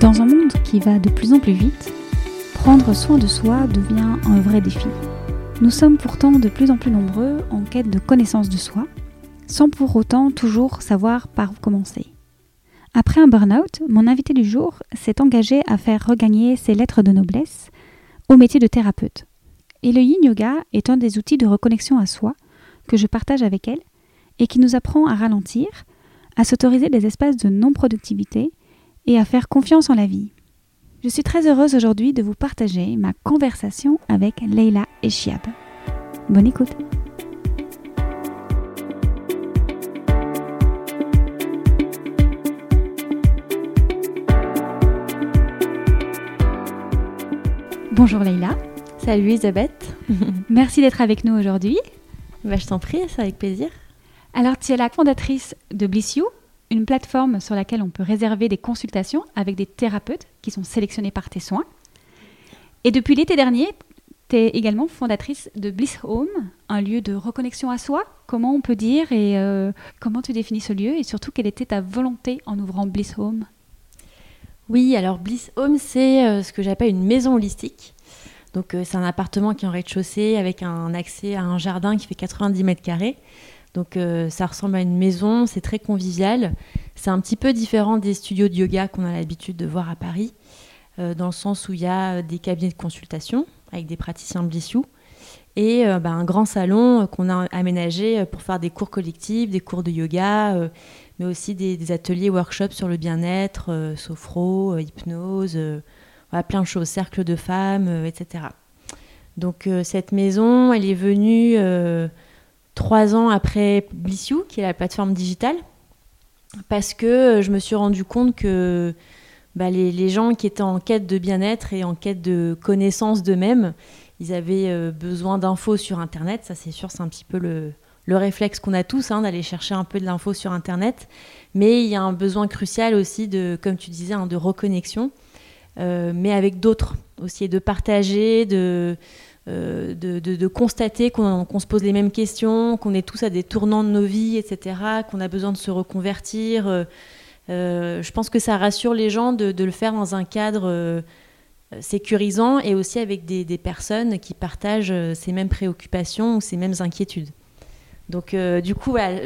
Dans un monde qui va de plus en plus vite, prendre soin de soi devient un vrai défi. Nous sommes pourtant de plus en plus nombreux en quête de connaissance de soi, sans pour autant toujours savoir par où commencer. Après un burn-out, mon invité du jour s'est engagé à faire regagner ses lettres de noblesse au métier de thérapeute. Et le yin yoga est un des outils de reconnexion à soi que je partage avec elle et qui nous apprend à ralentir, à s'autoriser des espaces de non-productivité et à faire confiance en la vie. Je suis très heureuse aujourd'hui de vous partager ma conversation avec Leila Eshiab. Bonne écoute. Bonjour Leila. Salut Elisabeth. Merci d'être avec nous aujourd'hui. Bah, je t'en prie, c'est avec plaisir. Alors, tu es la fondatrice de Bliss You, une plateforme sur laquelle on peut réserver des consultations avec des thérapeutes qui sont sélectionnés par tes soins. Et depuis l'été dernier, tu es également fondatrice de Bliss Home, un lieu de reconnexion à soi. Comment on peut dire et euh, comment tu définis ce lieu et surtout quelle était ta volonté en ouvrant Bliss Home? Oui, alors Bliss Home, c'est euh, ce que j'appelle une maison holistique. Donc euh, c'est un appartement qui est en rez-de-chaussée avec un accès à un jardin qui fait 90 mètres carrés. Donc euh, ça ressemble à une maison, c'est très convivial. C'est un petit peu différent des studios de yoga qu'on a l'habitude de voir à Paris, euh, dans le sens où il y a des cabinets de consultation avec des praticiens blissous et euh, bah, un grand salon qu'on a aménagé pour faire des cours collectifs, des cours de yoga, mais aussi des, ateliers, workshops sur le bien-être, sophro, hypnose, plein de choses, cercle de femmes, etc. Donc cette maison, elle est venue trois ans après Bliss qui est la plateforme digitale, parce que euh, je me suis rendu compte que bah, les, gens qui étaient en quête de bien-être et en quête de connaissance d'eux-mêmes, ils avaient euh, besoin d'infos sur Internet. Ça, c'est sûr, c'est un petit peu le, réflexe qu'on a tous, hein, d'aller chercher un peu de l'info sur Internet. Mais il y a un besoin crucial aussi de, comme tu disais, hein, de reconnexion, euh, mais avec d'autres aussi, et de partager, de, euh, de, constater qu'on se pose les mêmes questions, qu'on est tous à des tournants de nos vies, etc., qu'on a besoin de se reconvertir. Euh, euh, je pense que ça rassure les gens de, le faire dans un cadre sécurisant et aussi avec des, personnes qui partagent ces mêmes préoccupations ou ces mêmes inquiétudes. Donc, du coup, voilà,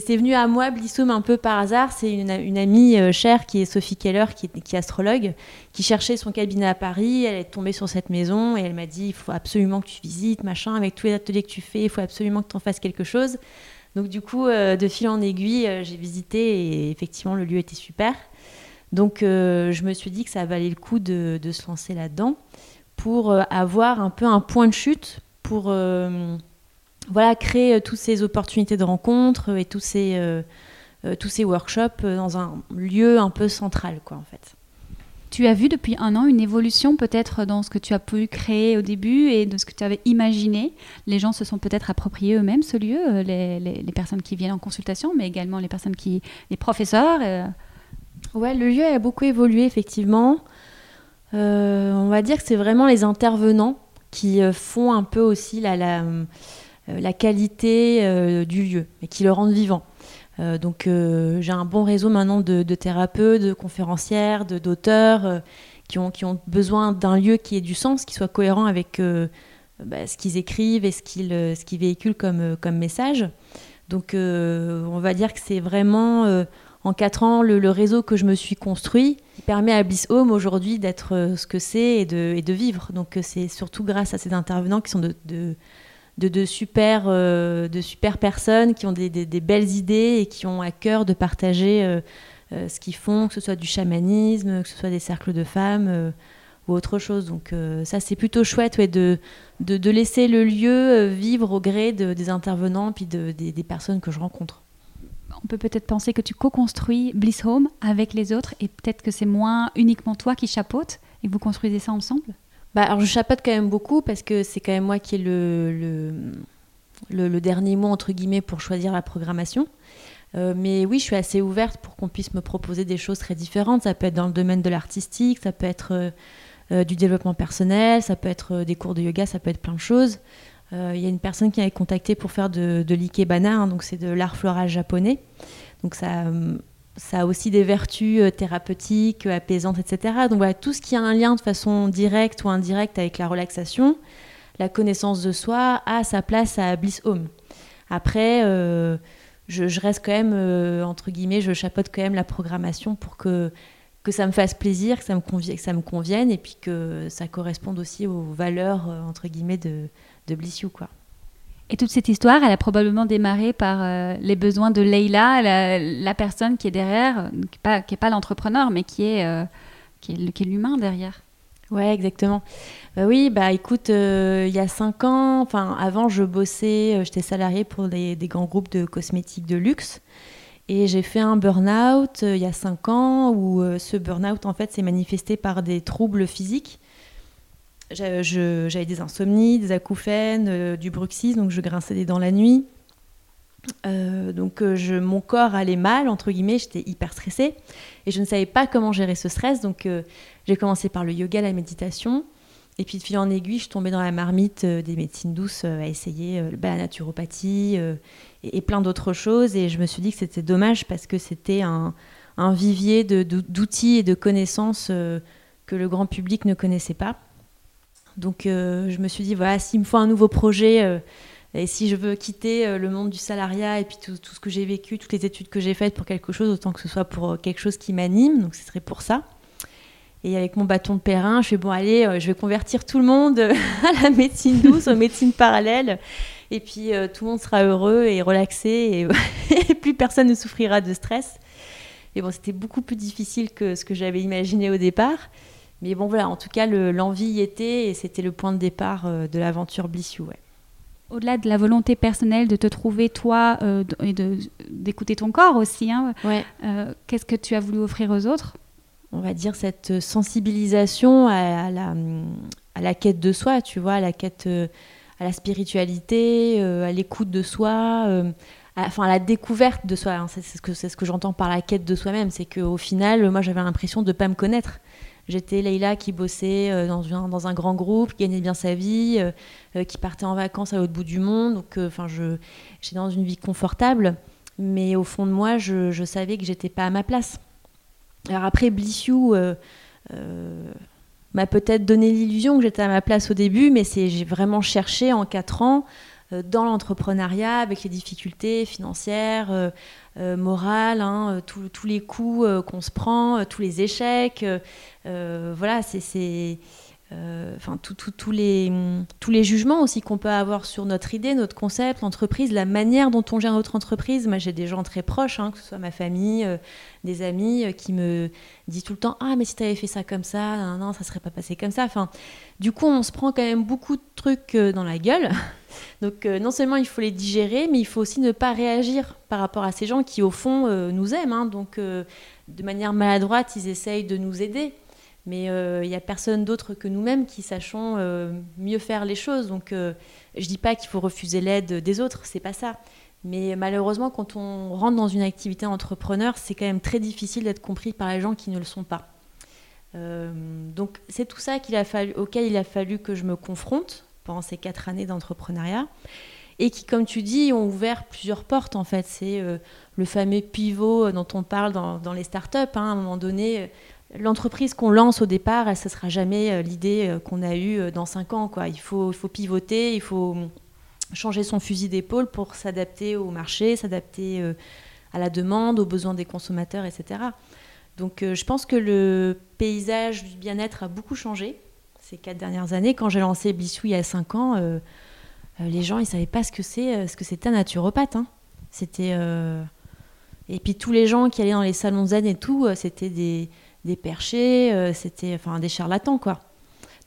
c'est venu à moi, Blissome, un peu par hasard. C'est une, amie euh, chère qui est Sophie Keller, qui, est astrologue, qui cherchait son cabinet à Paris. Elle est tombée sur cette maison et elle m'a dit il faut absolument que tu visites, machin, avec tous les ateliers que tu fais, il faut absolument que tu en fasses quelque chose. Donc, du coup, euh, de fil en aiguille, euh, j'ai visité et effectivement, le lieu était super. Donc, je me suis dit que ça valait le coup de se lancer là-dedans pour avoir un peu un point de chute pour voilà, créer euh, toutes ces opportunités de rencontres euh, et tous ces, euh, tous ces workshops dans un lieu un peu central, quoi, en fait. Tu as vu depuis un an une évolution peut-être dans ce que tu as pu créer au début et de ce que tu avais imaginé? Les gens se sont peut-être appropriés eux-mêmes ce lieu, les, les, personnes qui viennent en consultation, mais également les personnes qui, les professeurs. Ouais, le lieu a beaucoup évolué effectivement. on va dire que c'est vraiment les intervenants qui font un peu aussi la, la euh, la qualité euh, du lieu et qui le rendent vivant. Euh, donc j'ai un bon réseau maintenant de, thérapeutes, de conférencières, d'auteurs qui, ont, qui ont besoin d'un lieu qui ait du sens, qui soit cohérent avec bah, ce qu'ils écrivent et ce qu'ils véhiculent comme, comme message. Donc on va dire que c'est vraiment en quatre ans le, réseau que je me suis construit qui permet à Bliss Home aujourd'hui d'être ce que c'est et de, et de, vivre. Donc c'est surtout grâce à ces intervenants qui sont de de, super, euh, de super personnes qui ont des, belles idées et qui ont à cœur de partager euh, ce qu'ils font, que ce soit du chamanisme, que ce soit des cercles de femmes ou autre chose. Donc ça, c'est plutôt chouette ouais, de, de, laisser le lieu vivre au gré des intervenants puis de, des personnes que je rencontre on peut peut-être penser que tu co-construis Bliss Home avec les autres et peut-être que c'est moins uniquement toi qui chapeaute et que vous construisez ça ensemble? Bah, alors je chapeaute quand même beaucoup parce que c'est quand même moi qui ai le, dernier mot entre guillemets pour choisir la programmation. Euh, mais oui, je suis assez ouverte pour qu'on puisse me proposer des choses très différentes. Ça peut être dans le domaine de l'artistique, ça peut être euh, euh, du développement personnel, ça peut être des cours de yoga, ça peut être plein de choses. Il y a une personne qui m'avait contacté pour faire de, de l'ikebana, hein, donc c'est de l'art floral japonais. Donc ça, ça a aussi des vertus euh, thérapeutiques, apaisantes, etc. Donc voilà, tout ce qui a un lien de façon directe ou indirecte avec la relaxation, la connaissance de soi, a sa place à Bliss Home. Après, euh, je, reste quand même, euh, entre guillemets, je chapeaute quand même la programmation pour que, que ça me fasse plaisir, que ça me, convienne, que ça me convienne et puis que ça corresponde aussi aux valeurs, entre guillemets, de, de Bliss You, quoi. Et toute cette histoire, elle a probablement démarré par euh, les besoins de Leila, la, personne qui est derrière, qui n'est pas, l'entrepreneur, mais qui est, euh, est, l'humain derrière. Ouais, exactement. Bah oui, bah écoute, euh, il y a cinq ans, enfin avant, je bossais, j'étais salariée pour des, des, grands groupes de cosmétiques de luxe. Et j'ai fait un burn-out il y a cinq ans où ce burn-out, en fait, s'est manifesté par des troubles physiques j'avais des insomnies, des acouphènes, euh, du bruxisme, donc je grinçais des dents la nuit. Euh, donc euh, mon corps allait mal, entre guillemets, j'étais hyper stressée et je ne savais pas comment gérer ce stress. Donc j'ai commencé par le yoga, la méditation. Et puis de fil en aiguille, je tombais dans la marmite des médecines douces à essayer la naturopathie et, plein d'autres choses. Et je me suis dit que c'était dommage parce que c'était un, vivier d'outils et de connaissances que le grand public ne connaissait pas. Donc euh, je me suis dit, voilà, s'il me faut un nouveau projet, euh, et si je veux quitter euh, le monde du salariat et puis tout, ce que j'ai vécu, toutes les études que j'ai faites pour quelque chose, autant que ce soit pour quelque chose qui m'anime, donc ce serait pour ça. Et avec mon bâton de périn, je fais, bon, allez, je vais convertir tout le monde à la médecine douce, aux médecines parallèles. Et puis tout le monde sera heureux et relaxé et, et plus personne ne souffrira de stress. Mais bon, c'était beaucoup plus difficile que ce que j'avais imaginé au départ. Mais bon, voilà, en tout cas, l'envie y était et c'était le point de départ euh, de l'aventure Bliss You. Au-delà de la volonté personnelle de te trouver toi euh, et d'écouter ton corps aussi, hein, euh, qu'est-ce que tu as voulu offrir aux autres? On va dire cette sensibilisation à, la, à, la, quête de soi, tu vois, à la quête, à la spiritualité, à l'écoute de soi. enfin, à la découverte de soi, hein. c'est ce que, ce que j'entends par la quête de soi-même, c'est qu'au final, moi j'avais l'impression de ne pas me connaître. J'étais Leïla qui bossait euh, dans un, dans un, grand groupe, qui gagnait bien sa vie, euh, euh, qui partait en vacances à l'autre bout du monde. Enfin, je j'étais dans une vie confortable, mais au fond de moi, je, savais que j'étais pas à ma place. Alors après, Blissiou m'a peut-être donné l'illusion que j'étais à ma place au début, mais c'est j'ai vraiment cherché en quatre ans dans l'entrepreneuriat avec les difficultés financières, euh, morale, hein, euh, tous les coups euh, qu'on se prend, tous les échecs. voilà, c'est enfin tous les, tous les jugements aussi qu'on peut avoir sur notre idée, notre concept, l'entreprise, la manière dont on gère notre entreprise. Moi, j'ai des gens très proches, hein, que ce soit ma famille, des amis, qui me disent tout le temps Ah, mais si tu avais fait ça comme ça, non, non, ça serait pas passé comme ça. Enfin, du coup, on se prend quand même beaucoup de trucs dans la gueule. Donc euh, non seulement il faut les digérer, mais il faut aussi ne pas réagir par rapport à ces gens qui au fond euh, nous aiment. Hein. donc euh, de manière maladroite, ils essayent de nous aider. Mais il n'y a personne d'autre que nous-mêmes qui sachons mieux faire les choses. Donc je dis pas qu'il faut refuser l'aide des autres, c'est pas ça. Mais malheureusement, quand on rentre dans une activité entrepreneur, c'est quand même très difficile d'être compris par les gens qui ne le sont pas. donc c'est tout ça auquel il a fallu que je me confronte pendant ces quatre années d'entrepreneuriat et qui, comme tu dis, ont ouvert plusieurs portes en fait. C'est euh, le fameux pivot dont on parle dans, dans les startups. Hein, à un moment donné, l'entreprise qu'on lance au départ, elle, ne sera jamais euh, l'idée euh, qu'on a eue dans cinq ans. Quoi. Il, faut, pivoter, il faut changer son fusil d'épaule pour s'adapter au marché, s'adapter à la demande, aux besoins des consommateurs, etc. Donc je pense que le paysage du bien-être a beaucoup changé ces quatre dernières années. Quand j'ai lancé Blissou il y a cinq ans, euh, euh, les gens ils savaient pas ce que c'est, euh, ce que c'était un naturopathe. Hein. C'était Et puis tous les gens qui allaient dans les salons zen et tout, c'était des, des perchés, c'était enfin des charlatans quoi.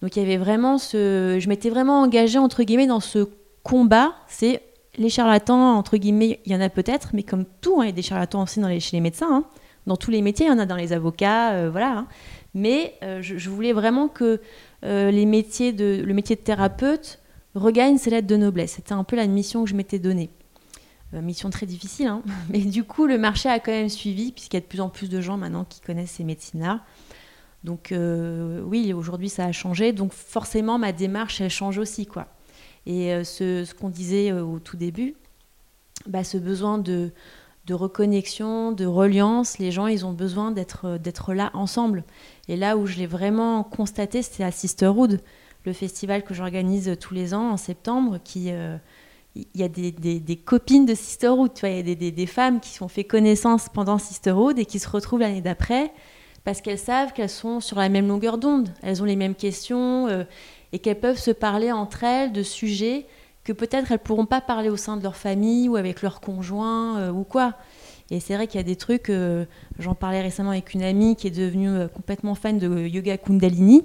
Donc il y avait vraiment ce, je m'étais vraiment engagée entre guillemets dans ce combat. C'est les charlatans entre guillemets, il y en a peut-être, mais comme tout, hein, il y a des charlatans aussi dans les, chez les médecins. Hein. Dans tous les métiers, il y en a dans les avocats, voilà. Hein. Mais je, voulais vraiment que les métiers de, le métier de thérapeute regagne ses lettres de noblesse. C'était un peu la mission que je m'étais donnée. Euh, mission très difficile, hein. mais du coup, le marché a quand même suivi, puisqu'il y a de plus en plus de gens maintenant qui connaissent ces médecines-là. Donc, euh, oui, aujourd'hui, ça a changé. Donc, forcément, ma démarche, elle change aussi. quoi. Et euh, ce, qu'on disait au tout début, bah, ce besoin de, de reconnexion, de reliance, les gens, ils ont besoin d'être là ensemble. Et là où je l'ai vraiment constaté, c'était à Sisterhood le festival que j'organise tous les ans en septembre, qui il y a des, copines de Sisterhood, tu vois, il y a des, femmes qui ont fait connaissance pendant Sisterhood et qui se retrouvent l'année d'après parce qu'elles savent qu'elles sont sur la même longueur d'onde, elles ont les mêmes questions euh, et qu'elles peuvent se parler entre elles de sujets que peut-être elles pourront pas parler au sein de leur famille ou avec leur conjoint euh, ou quoi. Et c'est vrai qu'il y a des trucs, j'en parlais récemment avec une amie qui est devenue complètement fan de yoga kundalini.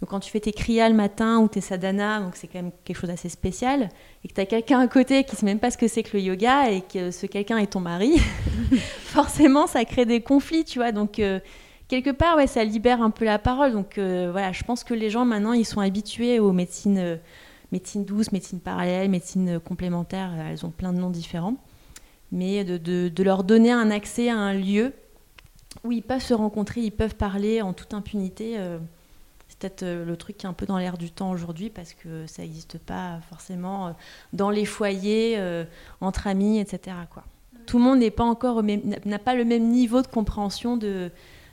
Donc quand tu fais tes kriyas le matin ou tes sadhana, donc c'est quand même quelque chose d'assez spécial, et que tu as quelqu'un à côté qui ne sait même pas ce que c'est que le yoga et que ce quelqu'un est ton mari, forcément ça crée des conflits, tu vois. Donc euh, quelque part, ouais, ça libère un peu la parole. Donc euh, voilà, je pense que les gens maintenant ils sont habitués aux médecines, euh, médecine douce, médecine parallèle, médecine complémentaire, elles ont plein de noms différents. Mais de, de leur donner un accès à un lieu où ils peuvent se rencontrer, ils peuvent parler en toute impunité peut-être euh, le truc qui est un peu dans l'air du temps aujourd'hui parce que ça n'existe pas forcément euh, dans les foyers, euh, entre amis, etc. Quoi. Tout le monde n'est pas encore n'a pas le même niveau de compréhension de,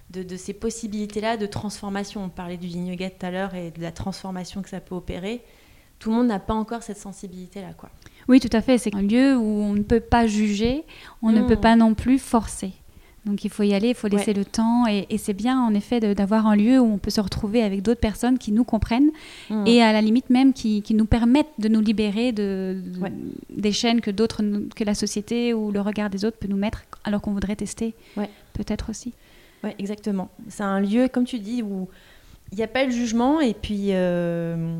de, ces possibilités-là de transformation. On parlait du yin yoga tout à l'heure et de la transformation que ça peut opérer. Tout le monde n'a pas encore cette sensibilité-là. quoi. Oui, tout à fait. C'est un lieu où on ne peut pas juger, on ne peut pas non plus forcer. Donc il faut y aller, il faut laisser le temps. Et, c'est bien en effet d'avoir un lieu où on peut se retrouver avec d'autres personnes qui nous comprennent mmh. et à la limite même qui, nous permettent de nous libérer de, des chaînes que d'autres, que la société ou le regard des autres peut nous mettre alors qu'on voudrait tester. Peut-être aussi. Oui, exactement. C'est un lieu, comme tu dis, où il n'y a pas de jugement et puis. Euh,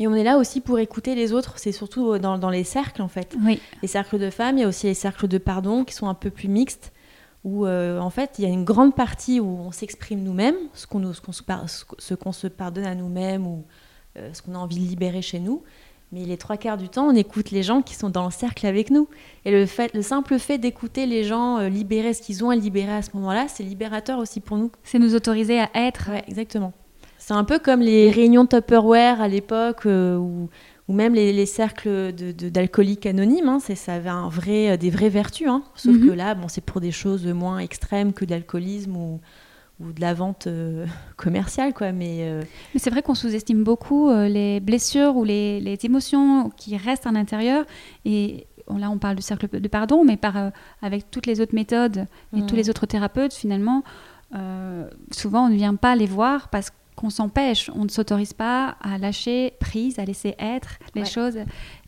et on est là aussi pour écouter les autres, c'est surtout dans, dans, les cercles en fait. Oui. Les cercles de femmes, il y a aussi les cercles de pardon qui sont un peu plus mixtes où euh, en fait il y a une grande partie où on s'exprime nous-mêmes, ce qu'on ce qu'on se, ce qu'on se pardonne à nous-mêmes ou euh, ce qu'on a envie de libérer chez nous. Mais les trois quarts du temps, on écoute les gens qui sont dans le cercle avec nous. Et le, fait, le simple fait d'écouter les gens euh, libérer ce qu'ils ont à libérer à ce moment-là, c'est libérateur aussi pour nous. C'est nous autoriser à être. Ouais, exactement. C'est un peu comme les réunions Tupperware à l'époque où ou même les, cercles d'alcooliques de, anonymes, hein, ça avait un vrai, euh, des vraies vertus. Hein. sauf mhm. que là, bon, c'est pour des choses moins extrêmes que d'alcoolisme ou, ou, de la vente euh, commerciale. Quoi. Mais, euh, Mais c'est vrai qu'on sous-estime beaucoup les blessures ou les, les, émotions qui restent à l'intérieur. Et là, on parle du cercle de pardon, mais par, avec toutes les autres méthodes et tous les autres thérapeutes, finalement, souvent, on ne vient pas les voir parce que qu'on s'empêche, on ne s'autorise pas à lâcher prise, à laisser être les choses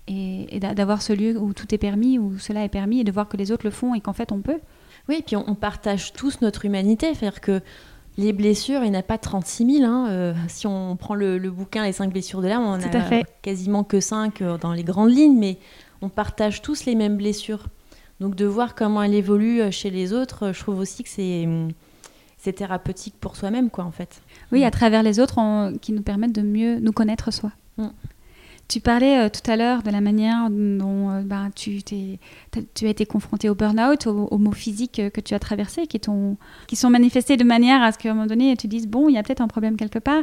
et, d'avoir ce lieu où tout est permis, où cela est permis et de voir que les autres le font et qu'en fait on peut. Oui, et puis on, partage tous notre humanité, c'est-à-dire que les blessures, il n'y en a pas 36 000. Hein. Euh, si on prend le, bouquin Les 5 blessures de l'âme, on a fait. quasiment que 5 euh, dans les grandes lignes, mais on partage tous les mêmes blessures. Donc de voir comment elles évoluent euh, chez les autres, je trouve aussi que c'est hum, c'est thérapeutique pour soi-même, quoi, en fait. Oui, à travers les autres, qui nous permettent de mieux nous connaître soi. Mm. Tu parlais euh, tout à l'heure de la manière dont euh, bah, tu, tu, as été confronté au burn-out, aux, mots physiques que tu as traversés, qui, qui sont manifestés de manière à ce qu'à un moment donné, tu dises, bon, il y a peut-être un problème quelque part.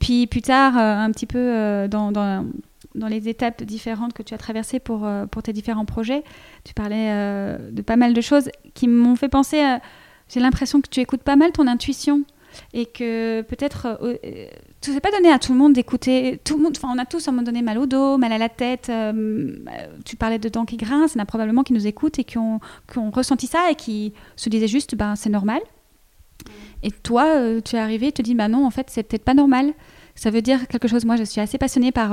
Puis plus tard, euh, un petit peu dans, dans, dans, les étapes différentes que tu as traversées pour, pour tes différents projets, tu parlais de pas mal de choses qui m'ont fait penser j'ai l'impression que tu écoutes pas mal ton intuition et que peut-être euh, euh tu sais pas donné à tout le monde d'écouter. Tout le monde enfin on a tous à un moment donné mal au dos mal à la tête euh, tu parlais de dents qui grincent il y en a probablement qui nous écoutent et qui ont, ressenti ça et qui se disaient juste ben c'est normal. Et toi euh, tu es arrivé et te dis bah non en fait c'est peut-être pas normal. Ça veut dire quelque chose. Moi je suis assez passionnée par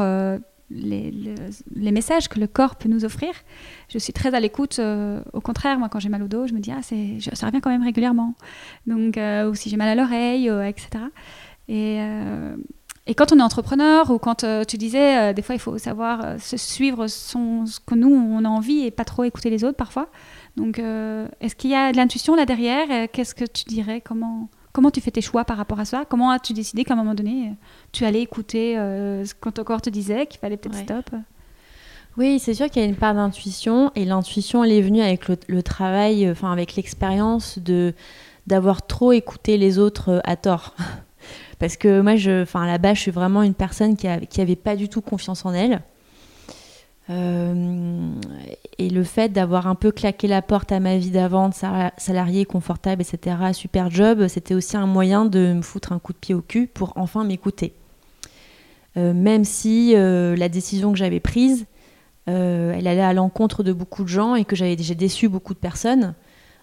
les, messages que le corps peut nous offrir. Je suis très à l'écoute. Euh, au contraire, moi, quand j'ai mal au dos, je me dis, ah, ça revient quand même régulièrement. Donc, euh, ou si j'ai mal à l'oreille, etc. Et, et, quand on est entrepreneur, ou quand tu disais, des fois, il faut savoir suivre son, ce que nous, on a envie et pas trop écouter les autres parfois. Donc, est-ce qu'il y a de l'intuition là derrière? Qu'est-ce que tu dirais? Comment Comment tu fais tes choix par rapport à ça? Comment as-tu décidé qu'à un moment donné, tu allais écouter euh, ce que ton corps te disait, qu'il fallait peut-être stop? Oui, c'est sûr qu'il y a une part d'intuition et l'intuition, elle est venue avec le, travail, enfin avec l'expérience de d'avoir trop écouté les autres euh, à tort. Parce que moi, je, enfin, à la base, je suis vraiment une personne qui, n'avait qui avait pas du tout confiance en elle. Euh, et le fait d'avoir un peu claqué la porte à ma vie d'avant, salarié confortable, etc., super job, c'était aussi un moyen de me foutre un coup de pied au cul pour enfin m'écouter. Euh, même si euh, la décision que j'avais prise, elle allait à l'encontre de beaucoup de gens et que j'avais déjà déçu beaucoup de personnes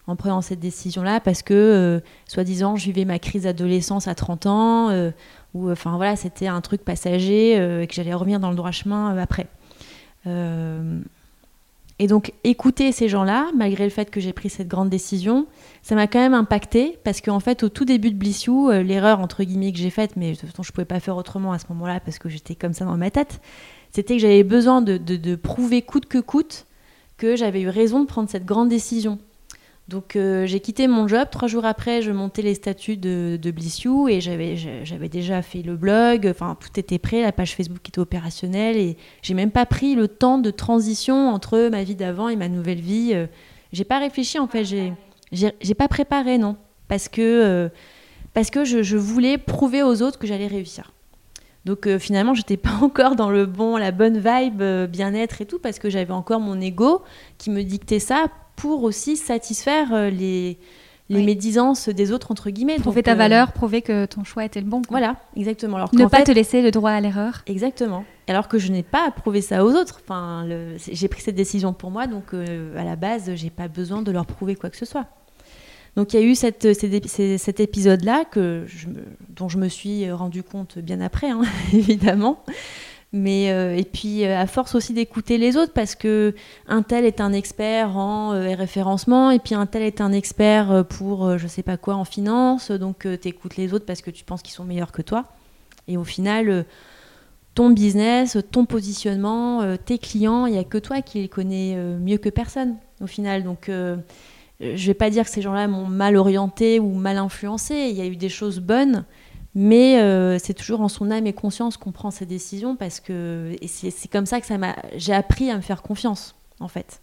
en prenant cette décision-là parce que, soi-disant, je vivais ma crise d'adolescence à 30 ans, ou enfin voilà, c'était un truc passager et que j'allais revenir dans le droit chemin après. Euh, et donc écouter ces gens-là, malgré le fait que j'ai pris cette grande décision, ça m'a quand même impacté parce qu'en fait au tout début de Blissou, euh, l'erreur entre guillemets que j'ai faite, mais de toute façon je pouvais pas faire autrement à ce moment-là parce que j'étais comme ça dans ma tête, c'était que j'avais besoin de, de, prouver coûte que coûte que j'avais eu raison de prendre cette grande décision. Donc euh, j'ai quitté mon job. Trois jours après, je montais les statuts de, de You et j'avais, déjà fait le blog. Enfin, tout était prêt. La page Facebook était opérationnelle et j'ai même pas pris le temps de transition entre ma vie d'avant et ma nouvelle vie. Euh, j'ai pas réfléchi en fait. J'ai, j'ai, pas préparé non, parce que euh, parce que je, voulais prouver aux autres que j'allais réussir. Donc finalement, j'étais pas encore dans le bon, la bonne vibe, bien-être et tout, parce que j'avais encore mon ego qui me dictait ça pour aussi satisfaire euh, les, médisances des autres, entre guillemets. Prouver ta euh, valeur, prouver que ton choix était le bon. Voilà, exactement. Alors ne pas te laisser le droit à l'erreur. Exactement. Alors que je n'ai pas à prouver ça aux autres. Enfin, j'ai pris cette décision pour moi, donc euh, à la base, j'ai pas besoin de leur prouver quoi que ce soit. Donc il y a eu cette, cet épisode-là que dont je me suis rendu compte bien après, hein, évidemment. Mais euh, et puis euh, à force aussi d'écouter les autres parce que un tel est un expert en euh, référencement et puis un tel est un expert pour je sais pas quoi en finance donc tu écoutes les autres parce que tu penses qu'ils sont meilleurs que toi. Et au final ton business, ton positionnement, tes clients, il y a que toi qui les connais mieux que personne au final. Donc je vais pas dire que ces gens-là m'ont mal orienté ou mal influencé, il y a eu des choses bonnes mais euh, c'est toujours en son âme et conscience qu'on prend ses décisions parce que c'est comme ça que ça m'a j'ai appris à me faire confiance en fait.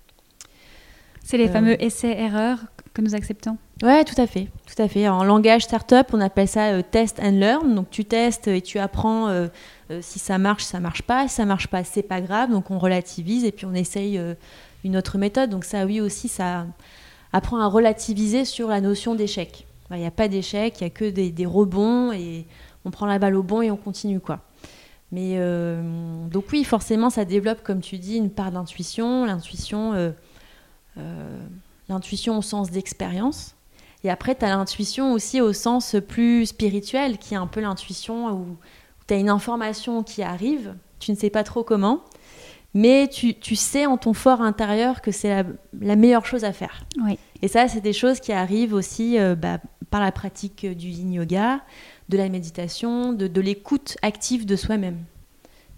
C'est les euh, fameux essais-erreurs que nous acceptons. Ouais, tout à fait, tout à fait. En langage startup, on appelle ça euh, test and learn. Donc tu testes et tu apprends si ça marche, ça marche pas. Si ça marche pas, c'est pas grave. Donc on relativise et puis on essaye une autre méthode. Donc ça, oui aussi, ça apprend à relativiser sur la notion d'échec. Il n'y a pas d'échec, il n'y a que des, rebonds et on prend la balle au bon et on continue quoi. Mais euh, donc oui, forcément, ça développe, comme tu dis, une part d'intuition, l'intuition, euh, euh, l'intuition au sens d'expérience. Et après, tu as l'intuition aussi au sens plus spirituel, qui est un peu l'intuition où, tu as une information qui arrive, tu ne sais pas trop comment, mais tu, tu sais en ton fort intérieur que c'est la, la, meilleure chose à faire. Oui. Et ça, c'est des choses qui arrivent aussi bah, par la pratique du yin yoga, de la méditation, de, l'écoute active de soi-même.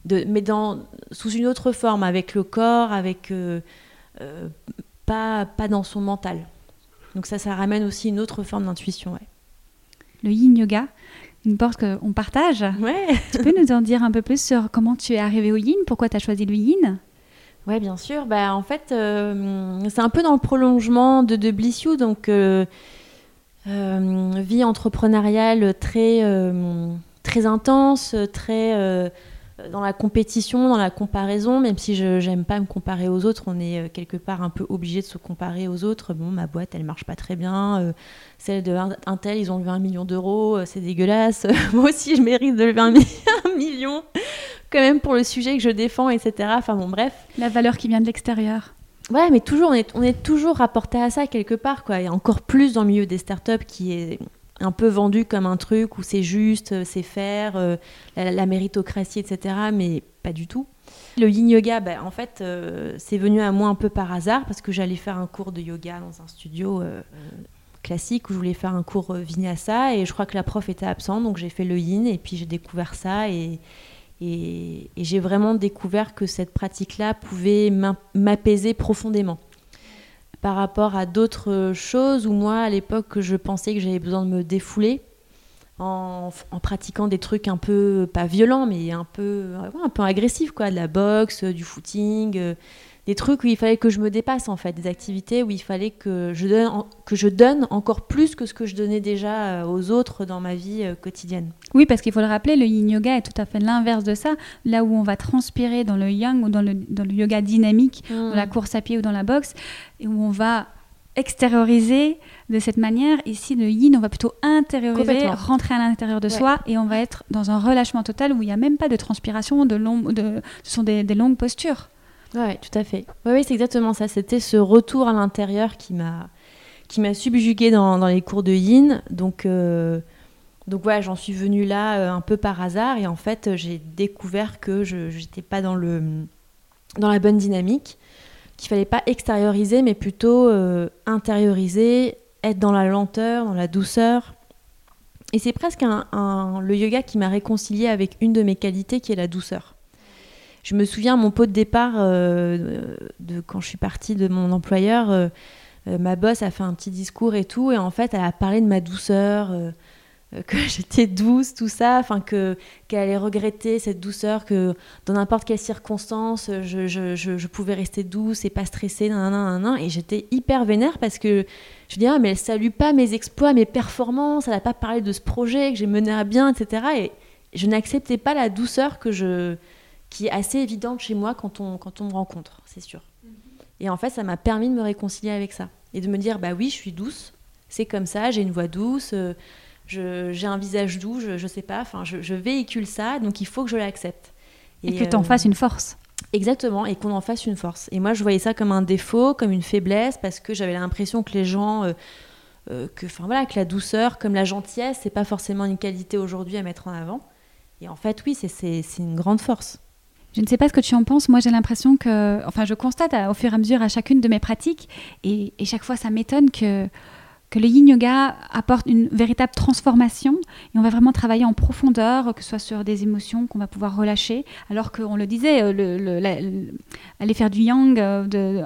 mais dans, sous une autre forme, avec le corps, avec euh, euh, pas, pas dans son mental. Donc ça, ça ramène aussi une autre forme d'intuition. Ouais. Le yin yoga, une porte qu'on partage. Ouais. tu peux nous en dire un peu plus sur comment tu es arrivé au yin, pourquoi tu as choisi le yin? Ouais, bien sûr. Bah, en fait, euh, c'est un peu dans le prolongement de, de. Donc, euh, vie entrepreneuriale très, euh, très intense, très euh, dans la compétition, dans la comparaison, même si je n'aime pas me comparer aux autres, on est quelque part un peu obligé de se comparer aux autres. Bon, ma boîte, elle marche pas très bien. celle de Intel, ils ont levé un million d'euros, c'est dégueulasse. Moi aussi, je mérite de lever un, un, million, quand même, pour le sujet que je défends, etc. Enfin bon, bref. La valeur qui vient de l'extérieur. Ouais, mais toujours, on est, on est toujours rapporté à ça quelque part, quoi. Et encore plus dans le milieu des startups qui est un peu vendu comme un truc où c'est juste, euh, c'est faire, euh, la, méritocratie, etc. Mais pas du tout. Le yin yoga, bah, en fait, euh, c'est venu à moi un peu par hasard parce que j'allais faire un cours de yoga dans un studio classique où je voulais faire un cours vinyasa et je crois que la prof était absente, donc j'ai fait le yin et puis j'ai découvert ça et, et j'ai vraiment découvert que cette pratique-là pouvait m'apaiser profondément par rapport à d'autres choses où moi, à l'époque, je pensais que j'avais besoin de me défouler en, pratiquant des trucs un peu, pas violents, mais un peu, un peu agressifs, quoi, de la boxe, du footing, euh, des trucs où il fallait que je me dépasse, en fait, des activités où il fallait que je donne, que je donne encore plus que ce que je donnais déjà euh, aux autres dans ma vie euh, quotidienne. Oui, parce qu'il faut le rappeler, le yin yoga est tout à fait l'inverse de ça. Là où on va transpirer dans le yang ou dans le, dans le yoga dynamique, dans la mmh. course à pied ou dans la boxe, et où on va extérioriser de cette manière. Ici, le yin, on va plutôt intérioriser, rentrer à l'intérieur de soi et on va être dans un relâchement total où il n'y a même pas de transpiration, de long, de, ce sont des, longues postures. Oui, tout à fait. Oui, c'est exactement ça. C'était ce retour à l'intérieur qui m'a qui m'a subjugué dans, dans, les cours de yin. Donc, euh, donc voilà, j'en suis venue là euh, un peu par hasard et en fait, j'ai découvert que je n'étais pas dans, le, dans la bonne dynamique qu'il fallait pas extérioriser, mais plutôt euh, intérioriser, être dans la lenteur, dans la douceur. Et c'est presque un, le yoga qui m'a réconcilié avec une de mes qualités, qui est la douceur. Je me souviens, mon pot de départ, euh, de, quand je suis partie de mon employeur, euh, ma boss a fait un petit discours et tout, et en fait, elle a parlé de ma douceur euh, que j'étais douce, tout ça, enfin que qu'elle allait regretter cette douceur, que dans n'importe quelle circonstance, je, je, je, pouvais rester douce et pas stressée, nan, nan, nan, et j'étais hyper vénère parce que je dis ah mais elle salue pas mes exploits, mes performances, elle n'a pas parlé de ce projet que j'ai mené à bien, etc. Et je n'acceptais pas la douceur que je qui est assez évidente chez moi quand on quand on me rencontre, c'est sûr. Et en fait, ça m'a permis de me réconcilier avec ça et de me dire bah oui, je suis douce, c'est comme ça, j'ai une voix douce. Euh, j'ai un visage doux, je, je sais pas, enfin, je, véhicule ça, donc il faut que je l'accepte. Et, que tu en euh, fasses une force. Exactement, et qu'on en fasse une force. Et moi, je voyais ça comme un défaut, comme une faiblesse, parce que j'avais l'impression que les gens, euh, que, enfin voilà, que la douceur, comme la gentillesse, c'est pas forcément une qualité aujourd'hui à mettre en avant. Et en fait, oui, c'est une grande force. Je ne sais pas ce que tu en penses. Moi, j'ai l'impression que, enfin, je constate au fur et à mesure à chacune de mes pratiques, et, chaque fois, ça m'étonne que que le yin yoga apporte une véritable transformation et on va vraiment travailler en profondeur, que ce soit sur des émotions qu'on va pouvoir relâcher, alors qu'on le disait, euh, le, aller faire du yang, euh,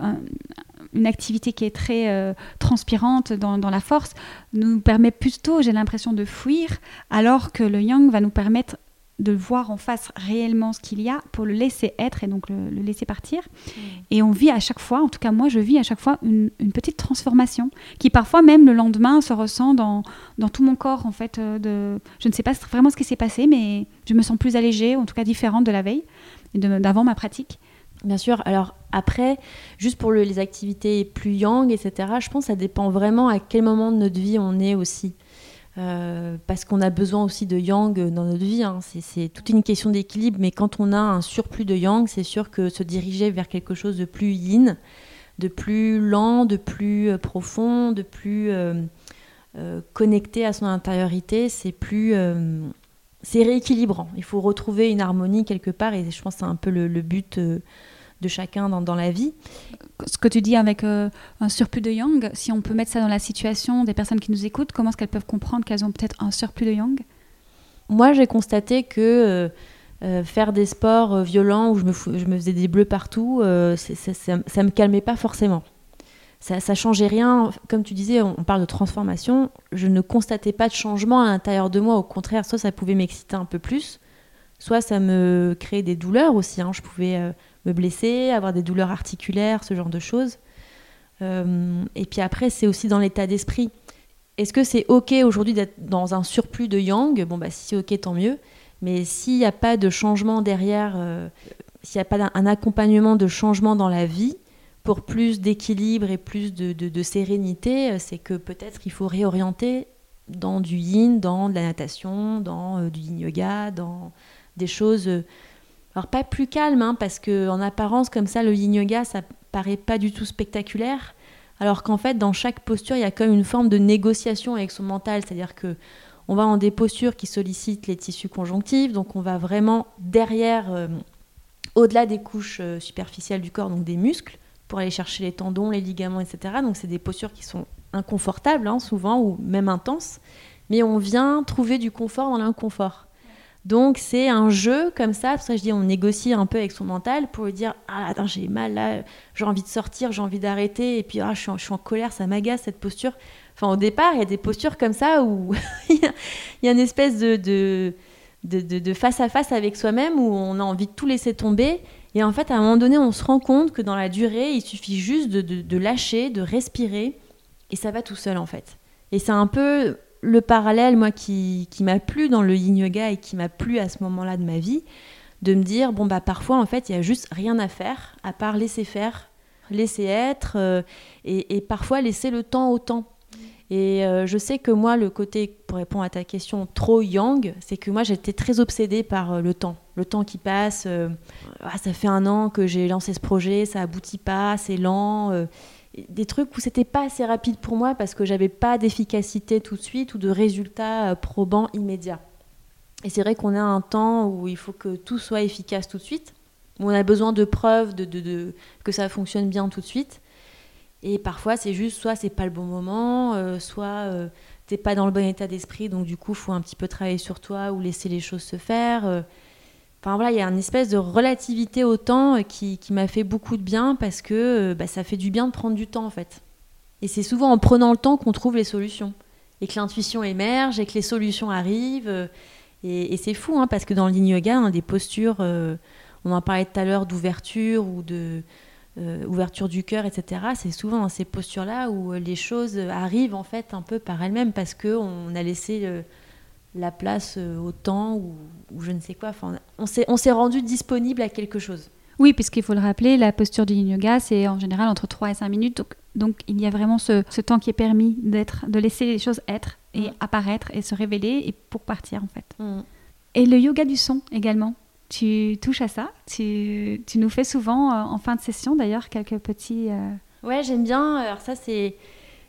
une activité qui est très euh, transpirante dans, dans, la force, nous permet plutôt, j'ai l'impression, de fuir, alors que le yang va nous permettre de voir en face réellement ce qu'il y a pour le laisser être et donc le, laisser partir. Mm. Et on vit à chaque fois, en tout cas moi je vis à chaque fois une, petite transformation qui parfois même le lendemain se ressent dans, dans tout mon corps en fait. Euh, de, je ne sais pas vraiment ce qui s'est passé mais je me sens plus allégée, en tout cas différente de la veille et d'avant ma pratique. Bien sûr. Alors après, juste pour les activités plus yang, etc., je pense que ça dépend vraiment à quel moment de notre vie on est aussi. Euh, parce qu'on a besoin aussi de yang dans notre vie. Hein. C'est toute une question d'équilibre, mais quand on a un surplus de yang, c'est sûr que se diriger vers quelque chose de plus yin, de plus lent, de plus euh, profond, de plus euh, connecté à son intériorité, c'est plus c'est rééquilibrant. Il faut retrouver une harmonie quelque part, et je pense que c'est un peu le, but de chacun dans, la vie. Ce que tu dis avec euh, un surplus de yang, si on peut mettre ça dans la situation des personnes qui nous écoutent, comment est-ce qu'elles peuvent comprendre qu'elles ont peut-être un surplus de yang? Moi, j'ai constaté que euh, euh, faire des sports violents où je me, je me, faisais des bleus partout, ça, ne me calmait pas forcément. Ça, ça changeait rien. Comme tu disais, on, parle de transformation. Je ne constatais pas de changement à l'intérieur de moi. Au contraire, soit ça pouvait m'exciter un peu plus, soit ça me créait des douleurs aussi. Hein. Je pouvais me blesser, avoir des douleurs articulaires, ce genre de choses. Euh, et puis après, c'est aussi dans l'état d'esprit. Est-ce que c'est OK aujourd'hui d'être dans un surplus de yang? Bon, bah, si c'est OK, tant mieux. Mais s'il n'y a pas de changement derrière, euh, s'il n'y a pas un accompagnement de changement dans la vie, pour plus d'équilibre et plus de, sérénité, euh, c'est que peut-être qu'il faut réorienter dans du yin, dans de la natation, dans du yin yoga, dans des choses alors pas plus calme, hein, parce que en apparence comme ça, le yin yoga, ça paraît pas du tout spectaculaire, alors qu'en fait, dans chaque posture, il y a comme une forme de négociation avec son mental, c'est-à-dire que on va en des postures qui sollicitent les tissus conjonctifs, donc on va vraiment derrière euh, au-delà des couches euh, superficielles du corps, donc des muscles, pour aller chercher les tendons, les ligaments, etc. Donc c'est des postures qui sont inconfortables hein, souvent ou même intenses, mais on vient trouver du confort dans l'inconfort. Donc c'est un jeu comme ça, pour ça je dis on négocie un peu avec son mental pour lui dire ah attends j'ai mal là, j'ai envie de sortir, j'ai envie d'arrêter et puis ah, je, suis en, colère, ça m'agace cette posture. Enfin au départ il y a des postures comme ça où il y, a une espèce de, de, de, face à face avec soi-même où on a envie de tout laisser tomber et en fait à un moment donné on se rend compte que dans la durée il suffit juste de lâcher, de respirer et ça va tout seul en fait. Et c'est un peu le parallèle, moi, qui, m'a plu dans le yin yoga et qui m'a plu à ce moment-là de ma vie, de me dire, bon, bah, parfois, en fait, il y a juste rien à faire, à part laisser faire, laisser être, euh, et, parfois laisser le temps au temps. Et euh, je sais que moi, le côté, pour répondre à ta question, trop yang, c'est que moi, j'étais très obsédée par euh, le temps. Le temps qui passe. Ah, ça fait un an que j'ai lancé ce projet, ça aboutit pas, c'est lent des trucs où c'était pas assez rapide pour moi parce que j'avais pas d'efficacité tout de suite ou de résultats euh, probants immédiats. Et c'est vrai qu'on a un temps où il faut que tout soit efficace tout de suite, où on a besoin de preuves de, que ça fonctionne bien tout de suite. Et parfois, c'est juste soit c'est pas le bon moment, euh, soit euh, t'es pas dans le bon état d'esprit, donc du coup, faut un petit peu travailler sur toi ou laisser les choses se faire. Enfin voilà, il y a une espèce de relativité au temps euh, qui, m'a fait beaucoup de bien parce que euh, bah, ça fait du bien de prendre du temps en fait. Et c'est souvent en prenant le temps qu'on trouve les solutions. Et que l'intuition émerge et que les solutions arrivent. Euh, et, c'est fou hein, parce que dans le yoga, des postures, on en parlait tout à l'heure d'ouverture ou de ouverture du cœur, etc. C'est souvent dans ces postures-là où les choses arrivent en fait un peu par elles-mêmes parce qu'on a laissé la place euh, au temps ou, je ne sais quoi. Enfin, on s'est rendu disponible à quelque chose. Oui, puisqu'il faut le rappeler, la posture du yin yoga, c'est en général entre 3 et 5 minutes. Donc, donc il y a vraiment ce, temps qui est permis d'être, de laisser les choses être et mm. apparaître et se révéler et pour partir en fait. Mm. Et le yoga du son également. Tu touches à ça. Tu, tu nous fais souvent, euh, en fin de session d'ailleurs, quelques petits... Euh, ouais, j'aime bien. Alors ça, c'est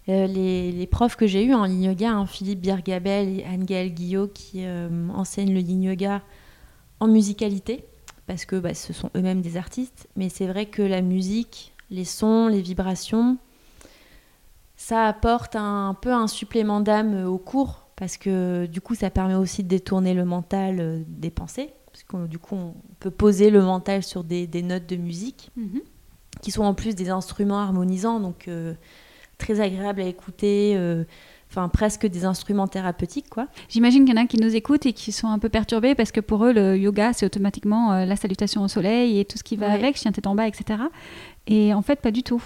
euh, les, profs que j'ai eus en yin yoga, hein, Philippe Birgabel et Anne-Gaëlle Guillot, qui euh, enseignent le yin yoga en musicalité, parce que bah, ce sont eux-mêmes des artistes. Mais c'est vrai que la musique, les sons, les vibrations, ça apporte un, peu un supplément d'âme au cours, parce que du coup, ça permet aussi de détourner le mental euh, des pensées, parce que du coup, on peut poser le mental sur des, notes de musique, mhm. qui sont en plus des instruments harmonisants, donc très agréable à écouter. Euh, enfin presque des instruments thérapeutiques quoi. J'imagine qu'il y en a qui nous écoutent et qui sont un peu perturbés parce que pour eux le yoga c'est automatiquement euh, la salutation au soleil et tout ce qui va avec, chien tête en bas, etc. Et en fait pas du tout.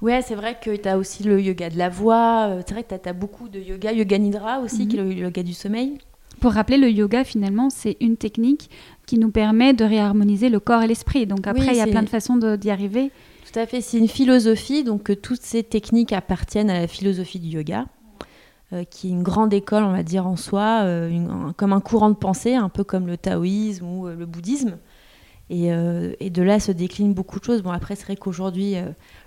Ouais, c'est vrai que tu as aussi le yoga de la voix, euh, c'est vrai que tu as, beaucoup de yoga, yoga nidra aussi, qui est le mhm. yoga du sommeil. Pour rappeler, le yoga finalement c'est une technique qui nous permet de réharmoniser le corps et l'esprit. Donc après il y a plein de façons d'y arriver. Tout à fait, c'est une philosophie, donc toutes ces techniques appartiennent à la philosophie du yoga, euh, qui est une grande école, on va dire, en soi, euh, comme un courant de pensée, un peu comme le taoïsme ou euh, le bouddhisme. Et, de là se déclinent beaucoup de choses. Bon, après, c'est vrai qu'aujourd'hui,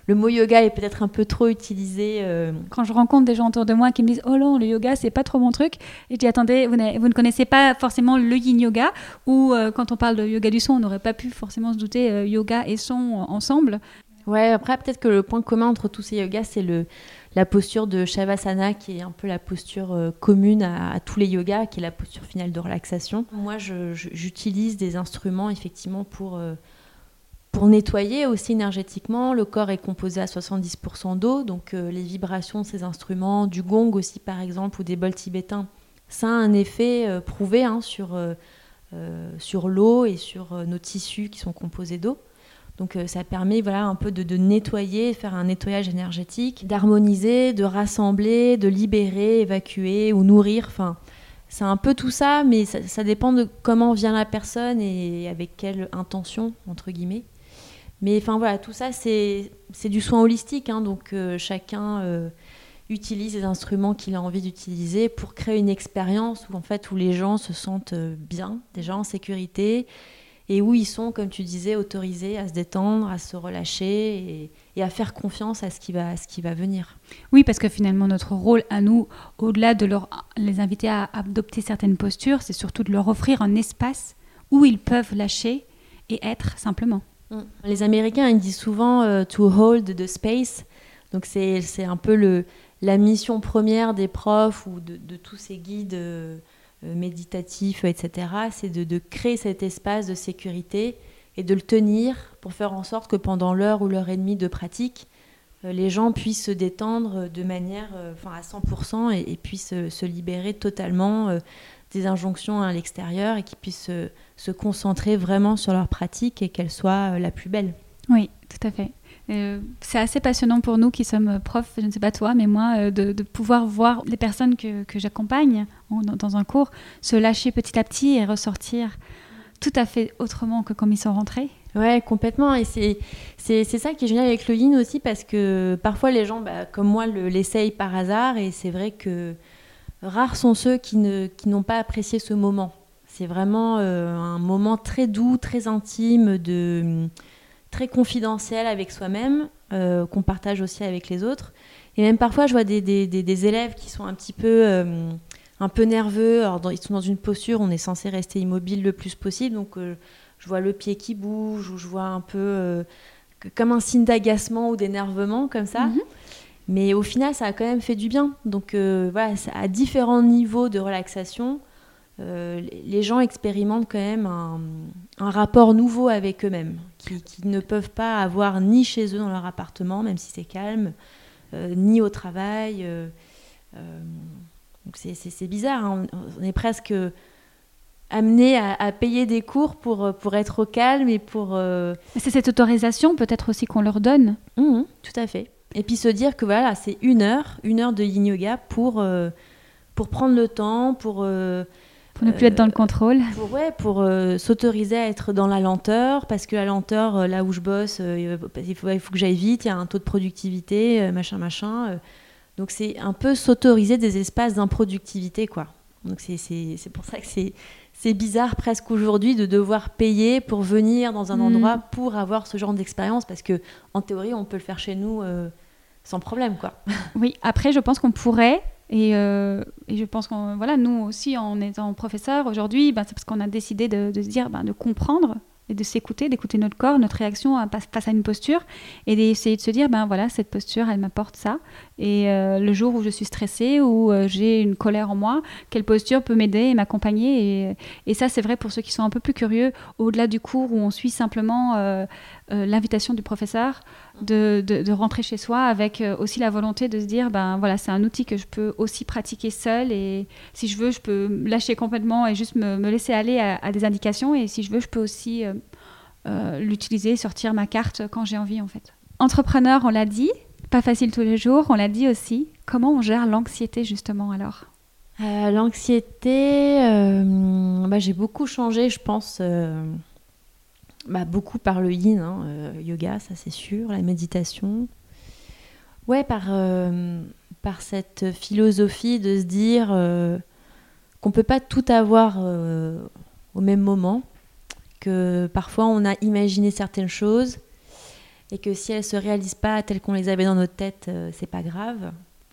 le mot yoga est peut-être un peu trop utilisé. Quand je rencontre des gens autour de moi qui me disent Oh non, le yoga, c'est pas trop mon truc, et je dis Attendez, vous, vous ne connaissez pas forcément le yin yoga, ou quand on parle de yoga du son, on n'aurait pas pu forcément se douter yoga et son ensemble. Ouais, après, peut-être que le point commun entre tous ces yogas, c'est le, la posture de Shavasana, qui est un peu la posture euh, commune à, tous les yogas, qui est la posture finale de relaxation. Moi, j'utilise des instruments, effectivement, pour, euh, pour nettoyer aussi énergétiquement. Le corps est composé à 70% d'eau, donc euh, les vibrations de ces instruments, du gong aussi, par exemple, ou des bols tibétains, ça a un effet prouvé hein, sur, sur l'eau et sur nos tissus qui sont composés d'eau. Donc euh, ça permet voilà, un peu de, de, nettoyer, faire un nettoyage énergétique, d'harmoniser, de rassembler, de libérer, évacuer ou nourrir. Enfin, c'est un peu tout ça, mais ça, dépend de comment vient la personne et avec quelle intention, entre guillemets. Mais enfin voilà, tout ça, c'est du soin holistique. Hein, donc euh, chacun euh, utilise les instruments qu'il a envie d'utiliser pour créer une expérience où, en fait, où les gens se sentent bien, déjà en sécurité et où ils sont, comme tu disais, autorisés à se détendre, à se relâcher et, à faire confiance à ce, qui va, à ce qui va venir. Oui, parce que finalement, notre rôle à nous, au-delà de leur, les inviter à adopter certaines postures, c'est surtout de leur offrir un espace où ils peuvent lâcher et être simplement. Mm. Les Américains, ils disent souvent euh, to hold the space. Donc c'est un peu le, la mission première des profs ou de, de tous ces guides euh, euh, méditatifs, etc. C'est de, créer cet espace de sécurité et de le tenir pour faire en sorte que pendant l'heure ou l'heure et demie de pratique, les gens puissent se détendre de manière enfin à 100% et, puissent se libérer totalement des injonctions à l'extérieur et qu'ils puissent se, concentrer vraiment sur leur pratique et qu'elle soit euh, la plus belle. Oui, tout à fait. Euh, c'est assez passionnant pour nous qui sommes profs, je ne sais pas toi, mais moi, euh, de, pouvoir voir les personnes que, j'accompagne dans un cours se lâcher petit à petit et ressortir tout à fait autrement que comme ils sont rentrés. Ouais, complètement. Et c'est, ça qui est génial avec le yin aussi, parce que parfois les gens, bah, comme moi, le, l'essayent par hasard, et c'est vrai que rares sont ceux qui, ne, qui n'ont pas apprécié ce moment. C'est vraiment euh, un moment très doux, très intime, de, très confidentiel avec soi-même, euh, qu'on partage aussi avec les autres. Et même parfois, je vois des, des, des, élèves qui sont un petit peu, euh, un peu nerveux. Alors, ils sont dans une posture, on est censé rester immobile le plus possible. Donc, je vois le pied qui bouge, ou je vois un peu comme un signe d'agacement ou d'énervement, comme ça. Mhm. Mais au final, ça a quand même fait du bien. Donc euh, voilà, à différents niveaux de relaxation, euh, les gens expérimentent quand même un, rapport nouveau avec eux-mêmes, qu'ils qui ne peuvent pas avoir ni chez eux dans leur appartement, même si c'est calme, euh, ni au travail. donc c'est bizarre, hein. on, est presque amené à, payer des cours pour, pour être au calme et pour... C'est cette autorisation peut-être aussi qu'on leur donne. Mmh, tout à fait. Et puis se dire que voilà, c'est une heure, une heure de yin yoga pour, euh, pour prendre le temps, pour... Euh, pour ne plus être dans le contrôle. Pour, ouais, pour euh, s'autoriser à être dans la lenteur, parce que la lenteur, là où je bosse, il, faut, il faut que j'aille vite, il y a un taux de productivité, machin, machin. donc c'est un peu s'autoriser des espaces d'improductivité, quoi. Donc c'est pour ça que c'est c'est bizarre presque aujourd'hui de devoir payer pour venir dans un mm. endroit pour avoir ce genre d'expérience parce que en théorie on peut le faire chez nous sans problème, quoi. Oui, après, je pense qu'on pourrait, et, euh, et, je pense qu'on, voilà, nous aussi, en étant professeurs aujourd'hui, ben, c'est parce qu'on a décidé de, se dire, ben, de comprendre et de s'écouter, d'écouter notre corps, notre réaction face à une posture, et d'essayer de se dire, ben voilà, cette posture, elle m'apporte ça. Et euh, le jour où je suis stressée, ou euh, j'ai une colère en moi, quelle posture peut m'aider et m'accompagner et, et, ça, c'est vrai pour ceux qui sont un peu plus curieux, au-delà du cours où on suit simplement l'invitation du professeur de, rentrer chez soi avec euh, aussi la volonté de se dire ben voilà c'est un outil que je peux aussi pratiquer seul et si je veux je peux lâcher complètement et juste me, me laisser aller à, des indications et si je veux je peux aussi euh, euh, l'utiliser sortir ma carte quand j'ai envie en fait. Entrepreneur on l'a dit pas facile tous les jours on l'a dit aussi. Comment on gère l'anxiété justement alors? L'anxiété bah, j'ai beaucoup changé je pense bah, beaucoup par le yin, hein, euh, yoga, ça c'est sûr, la méditation. Ouais, par, euh, par cette philosophie de se dire euh, qu'on ne peut pas tout avoir au même moment, que parfois on a imaginé certaines choses et que si elles ne se réalisent pas telles qu'on les avait dans notre tête, c'est pas grave.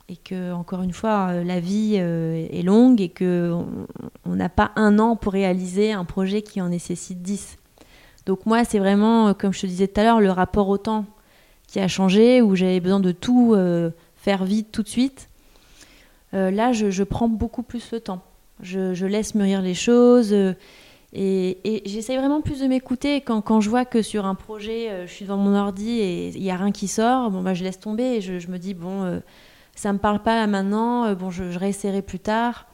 Et que, encore une fois, la vie est longue et qu'on n'a pas un an pour réaliser un projet qui en nécessite dix. Donc moi, c'est vraiment, euh, comme je te disais tout à l'heure, le rapport au temps qui a changé, où j'avais besoin de tout euh, faire vite tout de suite. Euh, là, je, prends beaucoup plus le temps. Je, laisse mûrir les choses et, et j'essaye vraiment plus de m'écouter. Quand, quand, je vois que sur un projet, je suis devant mon ordi et il n'y a rien qui sort, bon, bah, je laisse tomber et je, me dis, bon, ça ne me parle pas là maintenant, bon, je, je réessayerai plus tard.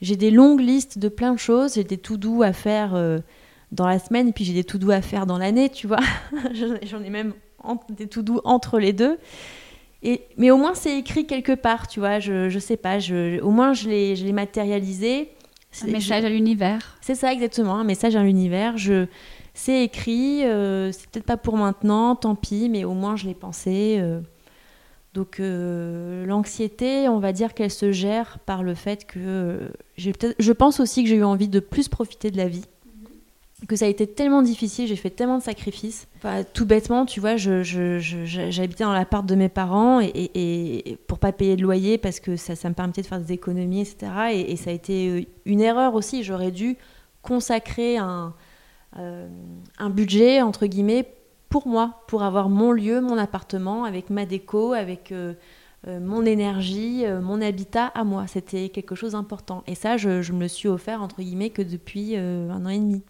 J'ai des longues listes de plein de choses, j'ai des tout doux à faire dans la semaine, et puis j'ai des tout doux à faire dans l'année, tu vois. J'en ai même des tout doux entre les deux. Et, mais au moins, c'est écrit quelque part, tu vois. Je, je sais pas, je, au moins, je l'ai matérialisé. Un message à l'univers. C'est ça, exactement, un message à l'univers. Je, c'est écrit, euh, c'est peut-être pas pour maintenant, tant pis, mais au moins je l'ai pensé. Euh. Donc euh, l'anxiété, on va dire qu'elle se gère par le fait que j'ai peut-être, je pense aussi que j'ai eu envie de plus profiter de la vie que ça a été tellement difficile, j'ai fait tellement de sacrifices. tout bêtement, tu vois, j'habitais dans l'appart de mes parents et, et, pour pas payer de loyer parce que ça, me permettait de faire des économies, etc. Et, ça a été euh, une erreur aussi. J'aurais dû consacrer un, un budget, entre guillemets, pour moi, pour avoir mon lieu, mon appartement, avec ma déco, avec mon énergie, mon habitat à moi. C'était quelque chose d'important. Et ça, je, me le suis offert, entre guillemets, que depuis un an et demi.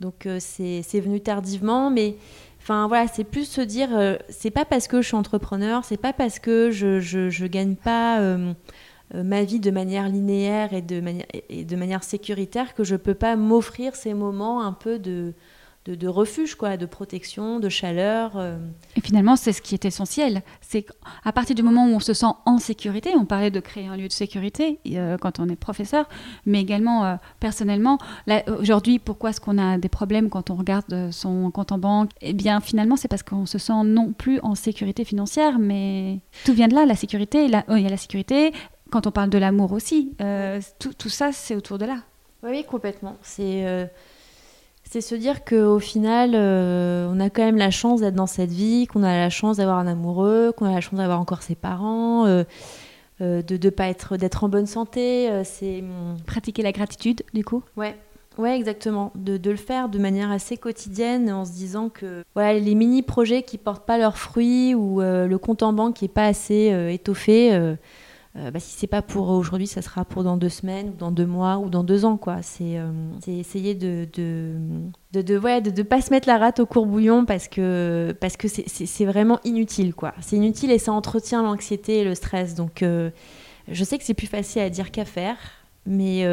Donc c'est venu tardivement, mais Enfin voilà, c'est plus se dire, euh, c'est pas parce que je suis entrepreneur, c'est pas parce que je, je, gagne pas euh, euh, ma vie de manière linéaire et de manière, et de manière sécuritaire que je peux pas m'offrir ces moments un peu de, de, refuge, quoi, de protection, de chaleur. Euh. Et finalement, c'est ce qui est essentiel. C'est qu'à partir du moment où on se sent en sécurité, on parlait de créer un lieu de sécurité euh, quand on est professeur, mais également euh, personnellement. Aujourd'hui, pourquoi est-ce qu'on a des problèmes quand on regarde son compte en banque? Eh bien, finalement, c'est parce qu'on se sent non plus en sécurité financière, mais tout vient de là, la sécurité. il y a la sécurité. Quand on parle de l'amour aussi, tout, tout, ça, c'est autour de là. Oui, complètement. C'est c'est se dire qu'au final, euh, on a quand même la chance d'être dans cette vie, qu'on a la chance d'avoir un amoureux, qu'on a la chance d'avoir encore ses parents, euh, euh, de ne pas être, d'être en bonne santé. c'est pratiquer la gratitude, du coup. Ouais. Ouais, exactement. De, de, le faire de manière assez quotidienne en se disant que voilà, les mini-projets qui portent pas leurs fruits ou le compte en banque qui est pas assez étoffé, euh, bah, si c'est pas pour aujourd'hui, ça sera pour dans deux semaines, ou dans deux mois, ou dans deux ans, quoi. C'est euh, essayer de de, de, de, pas se mettre la rate au courbouillon parce que parce que c'est vraiment inutile, quoi. C'est inutile et ça entretient l'anxiété et le stress. Donc, euh, je sais que c'est plus facile à dire qu'à faire. Mais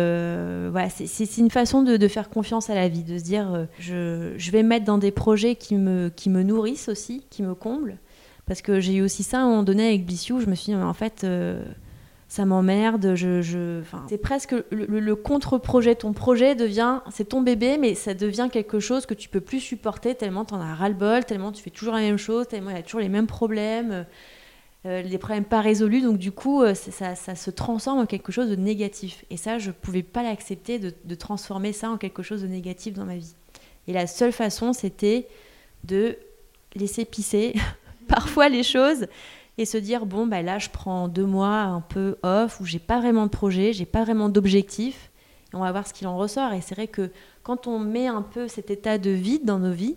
voilà, c'est une façon de, faire confiance à la vie, de se dire je, je, vais me mettre dans des projets qui me, qui me nourrissent aussi, qui me comblent. Parce que j'ai eu aussi ça à un moment donné avec Bissiou, je me suis dit, en fait, ça m'emmerde. Je, je... c'est presque le, contre-projet. Ton projet devient, c'est ton bébé, mais ça devient quelque chose que tu peux plus supporter tellement tu en as ras-le-bol, tellement tu fais toujours la même chose, tellement il y a toujours les mêmes problèmes, euh, les problèmes pas résolus. Donc du coup, euh, ça, ça, se transforme en quelque chose de négatif. Et ça, je pouvais pas l'accepter de, de transformer ça en quelque chose de négatif dans ma vie. Et la seule façon, c'était de laisser pisser parfois les choses et se dire bon bah là je prends deux mois un peu off où j'ai pas vraiment de projet, j'ai pas vraiment d'objectif et on va voir ce qu'il en ressort et c'est vrai que quand on met un peu cet état de vide dans nos vies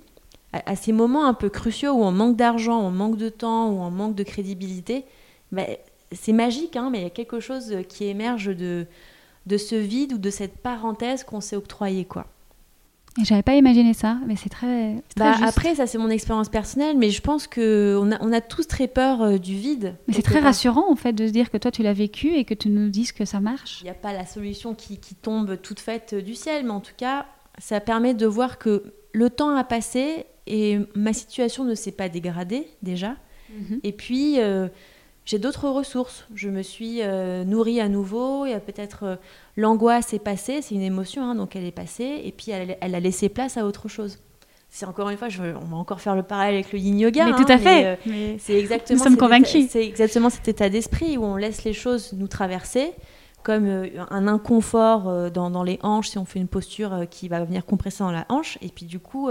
à, ces moments un peu cruciaux où on manque d'argent, on manque de temps ou on manque de crédibilité, bah, c'est magique hein, mais il y a quelque chose qui émerge de de ce vide ou de cette parenthèse qu'on s'est octroyé quoi. J'avais pas imaginé ça, mais c'est très, bah, Après, ça c'est mon expérience personnelle, mais je pense qu'on a, on a tous très peur euh, du vide. Mais c'est très rassurant en fait de se dire que toi tu l'as vécu et que tu nous dises que ça marche. Il n'y a pas la solution qui, qui, tombe toute faite euh, du ciel, mais en tout cas, ça permet de voir que le temps a passé et ma situation ne s'est pas dégradée déjà. Mhm. Et puis, euh, j'ai d'autres ressources. Je me suis euh, nourrie à nouveau. Il y a peut-être euh, l'angoisse est passée, c'est une émotion, hein, donc elle est passée, et puis elle, a laissé place à autre chose. C'est encore une fois, je, on va encore faire le parallèle avec le yin yoga. Mais tout à hein, fait. Euh, c'est exactement. Nous sommes convaincus. C'est exactement cet état d'esprit où on laisse les choses nous traverser, comme un inconfort dans, dans, les hanches si on fait une posture qui va venir compresser dans la hanche, et puis du coup,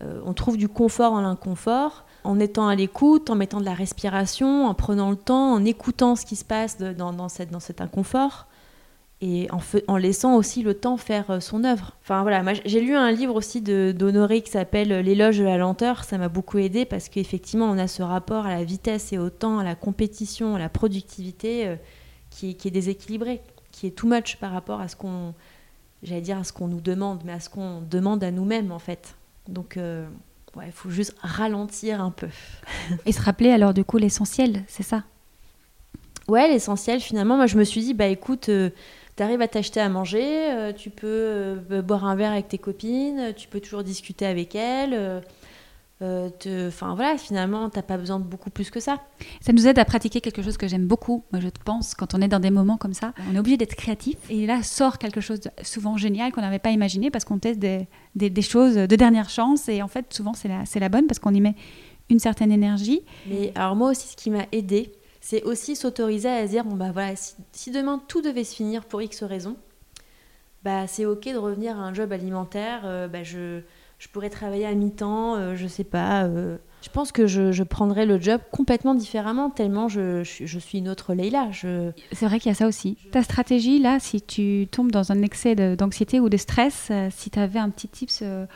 on trouve du confort dans l'inconfort en étant à l'écoute, en mettant de la respiration, en prenant le temps, en écoutant ce qui se passe dans, cette, cet inconfort et en, laissant aussi le temps faire euh, son œuvre. Enfin voilà, j'ai lu un livre aussi d'Honoré qui s'appelle L'éloge de la lenteur, ça m'a beaucoup aidé parce qu'effectivement on a ce rapport à la vitesse et au temps, à la compétition, à la productivité euh, qui, est déséquilibré, qui est too much par rapport à ce qu'on, j'allais dire à ce qu'on nous demande, mais à ce qu'on demande à nous-mêmes en fait. Donc euh, Ouais, il faut juste ralentir un peu. Et se rappeler alors du coup l'essentiel, c'est ça? Ouais, l'essentiel finalement, moi je me suis dit, bah écoute, euh, tu arrives à t'acheter à manger, euh, tu peux euh, boire un verre avec tes copines, tu peux toujours discuter avec elles. Euh, enfin voilà, finalement, t'as pas besoin de beaucoup plus que ça. Ça nous aide à pratiquer quelque chose que j'aime beaucoup, moi je pense, quand on est dans des moments comme ça. On est obligé d'être créatif et là sort quelque chose de souvent génial qu'on n'avait pas imaginé parce qu'on teste des, des, choses de dernière chance et en fait souvent c'est la, la bonne parce qu'on y met une certaine énergie. Mais alors moi aussi ce qui m'a aidé, c'est aussi s'autoriser à se dire bon bah voilà, si, demain tout devait se finir pour X raison, bah c'est ok de revenir à un job alimentaire, euh, bah je je pourrais travailler à mi-temps, je euh, je sais pas, euh, Je pense que je, je prendrais le job complètement différemment, tellement je, je, je suis une autre Leïla. Je... C'est vrai qu'il y a ça aussi. Ta stratégie, là, si tu tombes dans un excès d'anxiété ou de stress, euh, si tu avais un petit tips euh,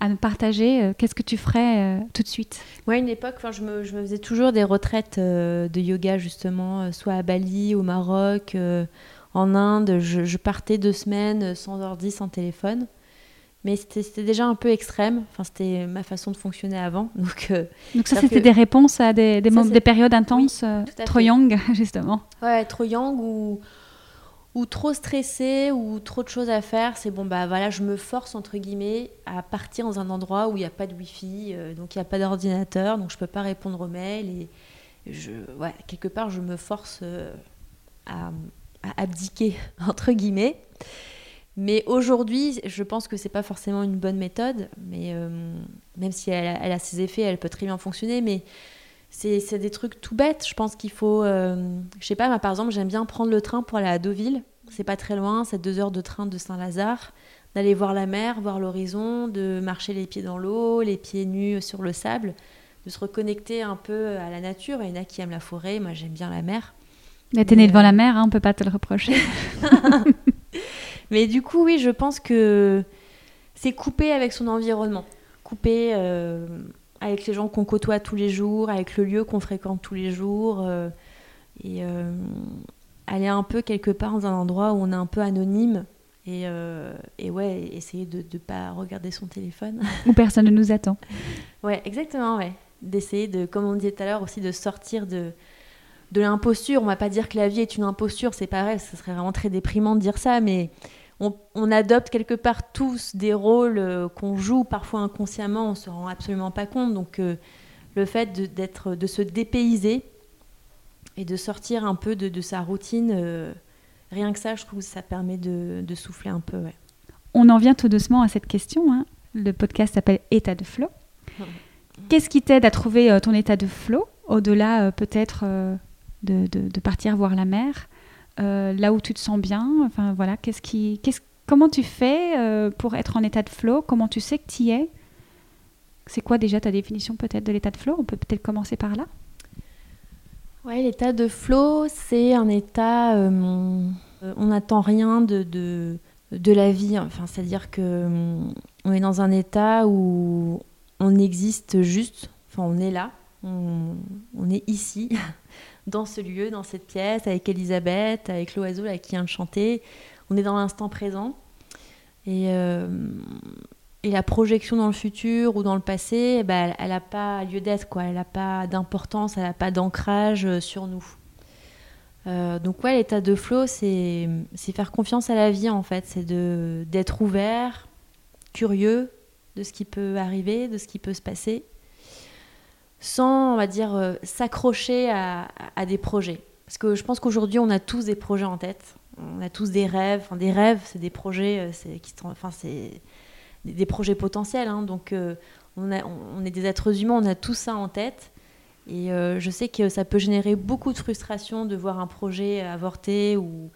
à nous partager, euh, qu'est-ce que tu ferais tout de suite? Moi, à une époque, je me, je me faisais toujours des retraites de yoga, justement, soit à Bali, au Maroc, en Inde. Je, je, partais deux semaines sans ordi, sans téléphone. Mais c'était déjà un peu extrême. Enfin, c'était ma façon de fonctionner avant. Donc, euh, Donc ça, c'était que... des réponses à des, des, ça, des périodes intenses, oui, euh, trop yang, justement. Ouais, trop yang ou, ou trop stressé ou trop de choses à faire. C'est bon, bah voilà, je me force, entre guillemets, à partir dans un endroit où il n'y a pas de Wi-Fi, euh, donc il n'y a pas d'ordinateur, donc je ne peux pas répondre aux mails. Et je, ouais, quelque part, je me force à, à abdiquer, entre guillemets. Mais aujourd'hui, je pense que c'est pas forcément une bonne méthode, mais euh, même si elle a, elle a, ses effets, elle peut très bien fonctionner. Mais c'est des trucs tout bêtes. Je pense qu'il faut, euh, je sais pas, moi, par exemple, j'aime bien prendre le train pour aller à Deauville. C'est pas très loin, c'est deux heures de train de Saint-Lazare. D'aller voir la mer, voir l'horizon, de marcher les pieds dans l'eau, les pieds nus sur le sable, de se reconnecter un peu à la nature. Il y en a qui aiment la forêt, moi j'aime bien la mer. Mais t'es né devant la mer, hein, on peut pas te le reprocher. Mais du coup, oui, je pense que c'est couper avec son environnement, couper euh, avec les gens qu'on côtoie tous les jours, avec le lieu qu'on fréquente tous les jours, euh, et euh, aller un peu quelque part dans un endroit où on est un peu anonyme. Et, et ouais, essayer de ne pas regarder son téléphone. Où personne ne nous attend. Ouais, exactement, ouais. D'essayer de, comme on disait tout à l'heure, aussi de sortir de, de l'imposture. On va pas dire que la vie est une imposture, c'est pareil, ce serait vraiment très déprimant de dire ça, mais on, on adopte quelque part tous des rôles euh, qu'on joue parfois inconsciemment, on se rend absolument pas compte. Donc euh, le fait de, d'être, de se dépayser et de sortir un peu de, de sa routine, euh, rien que ça, je trouve que ça permet de, de souffler un peu. Ouais. On en vient tout doucement à cette question. Hein. Le podcast s'appelle État de flow. Qu'est-ce qui t'aide à trouver ton état de flow, au-delà peut-être de, partir voir la mer, euh, là où tu te sens bien. Enfin voilà, qu'est-ce qui, qu'est-ce, comment tu fais euh, pour être en état de flow? Comment tu sais que tu y es? C'est quoi déjà ta définition peut-être de l'état de flow? On peut peut-être commencer par là. Ouais, l'état de flow, c'est un état. Euh, on n'attend rien de, de, de, la vie. Enfin, c'est-à-dire que on est dans un état où on existe juste. Enfin, on est là. On est ici. dans ce lieu, dans cette pièce, avec Elisabeth, avec l'oiseau qui vient de chanter. On est dans l'instant présent. Et, euh, et, la projection dans le futur ou dans le passé, ben, elle n'a pas lieu d'être, quoi. Elle n'a pas d'importance, elle n'a pas d'ancrage euh, sur nous. Euh, donc ouais, l'état de flow, c'est faire confiance à la vie, en fait. C'est d'être ouvert, curieux de ce qui peut arriver, de ce qui peut se passer sans, on va dire, euh, s'accrocher à, des projets. Parce que je pense qu'aujourd'hui, on a tous des projets en tête. On a tous des rêves. Enfin, des rêves, c'est des projets, euh, c'est, qui, enfin, c'est des projets potentiels. Hein. Donc, euh, on, a, on, est des êtres humains, on a tout ça en tête. Et je sais que ça peut générer beaucoup de frustration de voir un projet avorté ou,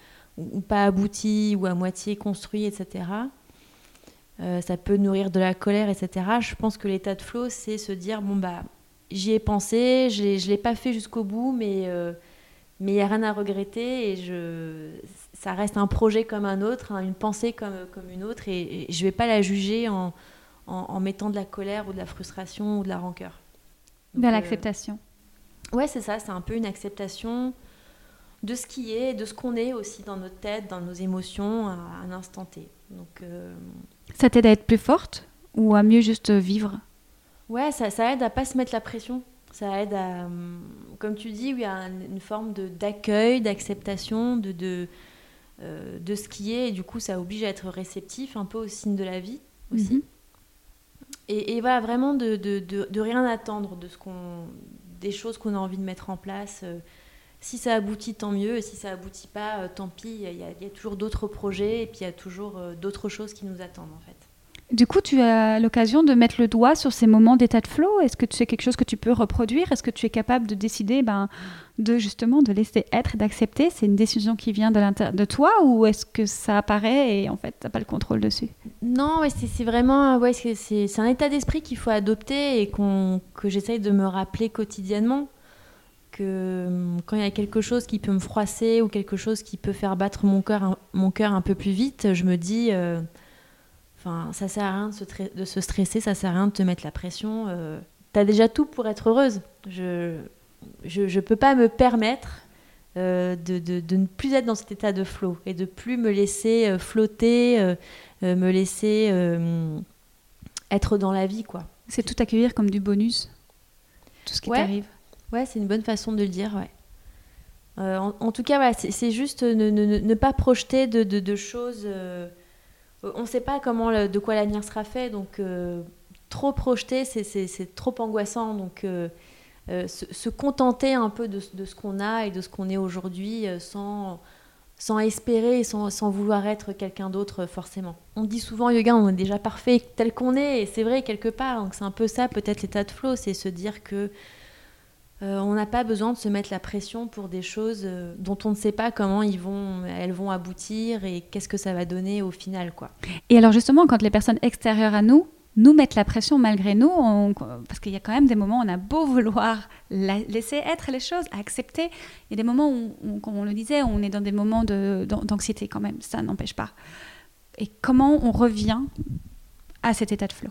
pas abouti ou à moitié construit, etc. Ça peut nourrir de la colère, etc. Je pense que l'état de flow, c'est se dire bon bah j'y ai pensé, je ne l'ai pas fait jusqu'au bout, mais euh, mais il n'y a rien à regretter et je, ça reste un projet comme un autre, hein, une pensée comme, comme une autre et, et je ne vais pas la juger en, en, en, mettant de la colère ou de la frustration ou de la rancœur. Donc, de l'acceptation. Euh, ouais, c'est ça, c'est un peu une acceptation de ce qui est, de ce qu'on est aussi dans notre tête, dans nos émotions à un instant T. Donc, euh... Ça t'aide à être plus forte ou à mieux juste vivre Ouais, ça, ça, aide à pas se mettre la pression. Ça aide à, comme tu dis, oui, à une forme d'accueil, d'acceptation de, de, euh, de ce qui est. Et du coup, ça oblige à être réceptif un peu au signe de la vie aussi. Mm -hmm. et, et, voilà, vraiment de, de, de, rien attendre de ce qu'on, des choses qu'on a envie de mettre en place. Si ça aboutit, tant mieux. Et si ça aboutit pas, tant pis. Il y a, il y a toujours d'autres projets et puis il y a toujours d'autres choses qui nous attendent en fait. Du coup, tu as l'occasion de mettre le doigt sur ces moments d'état de flow. Est-ce que c'est quelque chose que tu peux reproduire? Est-ce que tu es capable de décider ben, de justement de laisser être et d'accepter? C'est une décision qui vient de de toi ou est-ce que ça apparaît et en fait, tu n'as pas le contrôle dessus? Non, c'est vraiment c'est un état d'esprit qu'il faut adopter et que j'essaye de me rappeler quotidiennement. Que hum, quand il y a quelque chose qui peut me froisser ou quelque chose qui peut faire battre mon cœur mon un peu plus vite, je me dis... Euh, Enfin, ça sert à rien de se, de se, stresser, ça sert à rien de te mettre la pression. Euh, tu as déjà tout pour être heureuse. Je je, peux pas me permettre euh, de, de, de, ne plus être dans cet état de flow et de plus me laisser euh, flotter, euh, me laisser être dans la vie, quoi. C'est tout accueillir comme du bonus, tout ce qui t'arrive. Ouais, c'est une bonne façon de le dire, ouais. En, tout cas, voilà, c'est juste ne, ne, ne, pas projeter de, de choses on ne sait pas comment de quoi l'avenir sera fait, donc euh, trop projeter, c'est trop angoissant. Donc euh, euh, se, contenter un peu de, ce qu'on a et de ce qu'on est aujourd'hui sans, sans espérer et sans, vouloir être quelqu'un d'autre forcément. On dit souvent, yoga, on est déjà parfait tel qu'on est, et c'est vrai quelque part. Donc c'est un peu ça, peut-être l'état de flow, c'est se dire que euh, on n'a pas besoin de se mettre la pression pour des choses euh, dont on ne sait pas comment elles vont aboutir et qu'est-ce que ça va donner au final. Quoi. Et alors justement, quand les personnes extérieures à nous nous mettent la pression malgré nous, parce qu'il y a quand même des moments où on a beau vouloir laisser être les choses, accepter, il y a des moments où, comme on le disait, on est dans des moments d'anxiété quand même, ça n'empêche pas. Et comment on revient à cet état de flow?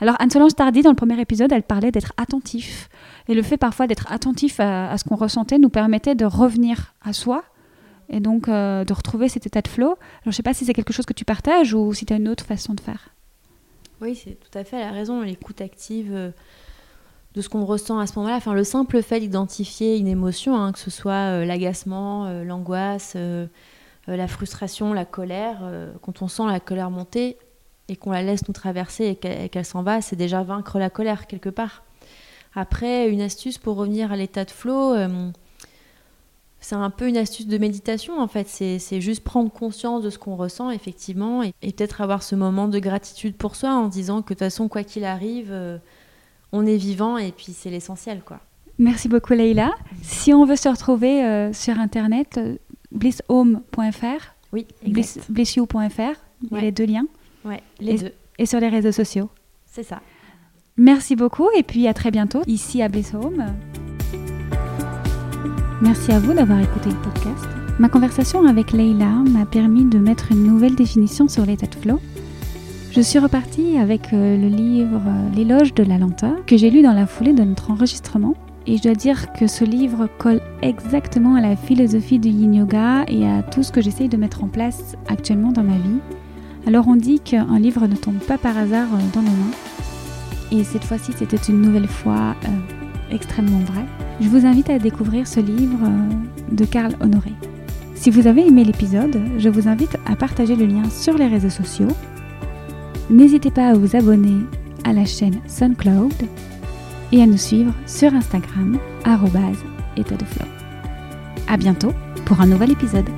Alors Anne-Solange Tardy, dans le premier épisode, elle parlait d'être attentif. Et le fait parfois d'être attentif à, ce qu'on ressentait nous permettait de revenir à soi et donc euh, de retrouver cet état de flow. Alors je ne sais pas si c'est quelque chose que tu partages ou si tu as une autre façon de faire. Oui, c'est tout à fait, elle a raison, l'écoute active euh, de ce qu'on ressent à ce moment-là. Enfin, le simple fait d'identifier une émotion, hein, que ce soit euh, l'agacement, l'angoisse, la frustration, la colère, quand on sent la colère monter, et qu'on la laisse nous traverser et qu'elle s'en va, c'est déjà vaincre la colère quelque part. Après, une astuce pour revenir à l'état de flow, euh, c'est un peu une astuce de méditation en fait. C'est juste prendre conscience de ce qu'on ressent effectivement et, peut-être avoir ce moment de gratitude pour soi en disant que de toute façon, quoi qu'il arrive, euh, on est vivant et puis c'est l'essentiel quoi. Merci beaucoup Leïla. Si on veut se retrouver euh, sur internet, blisshome.fr, oui, blissyou.fr, il y a les deux liens. Ouais, les et, deux. Et sur les réseaux sociaux. C'est ça. Merci beaucoup et puis à très bientôt ici à Bliss Home. Merci à vous d'avoir écouté le podcast. Ma conversation avec Leila m'a permis de mettre une nouvelle définition sur l'état de flow. Je suis repartie avec euh, le livre euh, L'éloge de la lenteur que j'ai lu dans la foulée de notre enregistrement. Et je dois dire que ce livre colle exactement à la philosophie du yin yoga et à tout ce que j'essaye de mettre en place actuellement dans ma vie. Alors on dit qu'un livre ne tombe pas par hasard euh, dans nos mains. Et cette fois-ci, c'était une nouvelle fois euh, extrêmement vrai. Je vous invite à découvrir ce livre euh, de Karl Honoré. Si vous avez aimé l'épisode, je vous invite à partager le lien sur les réseaux sociaux. N'hésitez pas à vous abonner à la chaîne SunCloud et à nous suivre sur Instagram, état de. À bientôt pour un nouvel épisode.